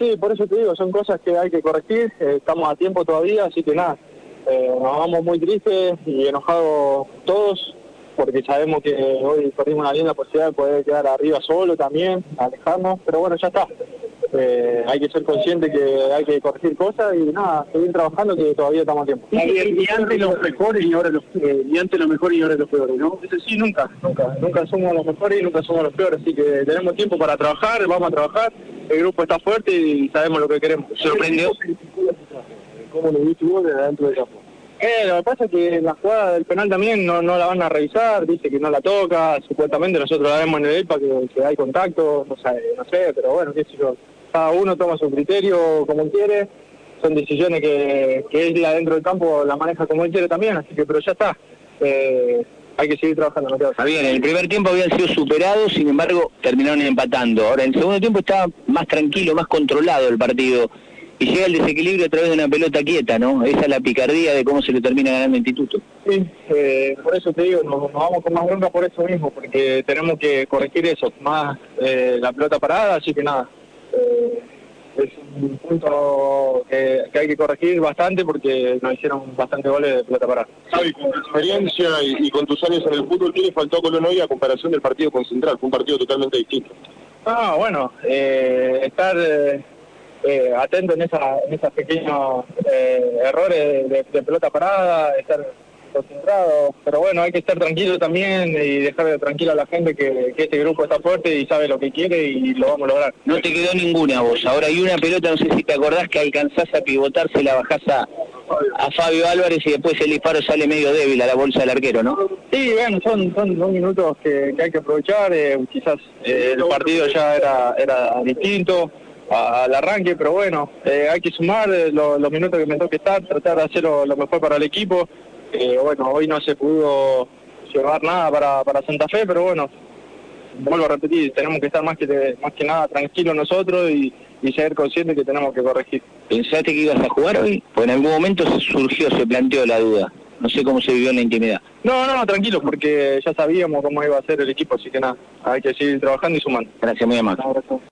sí, por eso te digo, son cosas que hay que corregir, eh, estamos a tiempo todavía, así que nada, eh, nos vamos muy tristes y enojados todos, porque sabemos que hoy perdimos una linda posibilidad de poder quedar arriba solo también, alejarnos, pero bueno, ya está. Eh, hay que ser consciente que hay que corregir cosas y nada, seguir trabajando que todavía estamos a tiempo. Y, antes los mejores y ahora los eh, y antes los mejores y ahora los peores, ¿no? Eso sí, nunca, nunca, nunca somos los mejores y nunca somos los peores, así que tenemos tiempo para trabajar, vamos a trabajar, el grupo está fuerte y sabemos lo que queremos. ¿Sorprendió? ¿Cómo lo viste vos desde dentro del campo? Eh, lo que pasa es que la jugada del penal también no, no la van a revisar, dice que no la toca, supuestamente nosotros la vemos en el EPA que, que hay contacto, no sé, no sé, pero bueno, qué sé yo cada uno toma su criterio como quiere, son decisiones que, que él adentro del campo la maneja como él quiere también, así que pero ya está. Eh, hay que seguir trabajando. Está bien, en el primer tiempo habían sido superados, sin embargo terminaron empatando. Ahora, en el segundo tiempo estaba más tranquilo, más controlado el partido. Y llega el desequilibrio a través de una pelota quieta, ¿no? Esa es la picardía de cómo se le termina ganando el instituto. Sí, eh, por eso te digo, nos, vamos con más bronca por eso mismo, porque tenemos que corregir eso, más eh, la pelota parada, así que nada, es un punto que, hay que corregir bastante porque nos hicieron bastante goles de pelota parada. Javi, con tu experiencia y, con tus años en el fútbol, ¿qué le faltó a Colón hoy a comparación del partido con Central? Fue un partido totalmente distinto. Ah, bueno, eh, estar eh, atento en, esa, en esos pequeños errores de pelota parada, estar concentrado, pero bueno, hay que estar tranquilo también y dejar tranquilo a la gente que, este grupo está fuerte y sabe lo que quiere y lo vamos a lograr. No te quedó ninguna vos, ahora hay una pelota, no sé si te acordás que alcanzás a pivotar, se la bajás a, a Fabio Álvarez y después el disparo sale medio débil a la bolsa del arquero, ¿no? Sí, bueno, son, son dos minutos que, hay que aprovechar, eh, quizás eh, el partido ya era, era distinto al arranque, pero bueno, eh, hay que sumar los minutos que me toque estar, tratar de hacer lo mejor para el equipo eh, bueno, hoy no se pudo llevar nada para, para Santa Fe, pero bueno, vuelvo a repetir, tenemos que estar más que, más que nada tranquilos nosotros y, y ser conscientes que tenemos que corregir. ¿Pensaste que ibas a jugar hoy? Pues en algún momento surgió, se planteó la duda. No sé cómo se vivió en la intimidad. No, no, tranquilos, porque ya sabíamos cómo iba a ser el equipo, así que nada, hay que seguir trabajando y sumando. Gracias, muy amable.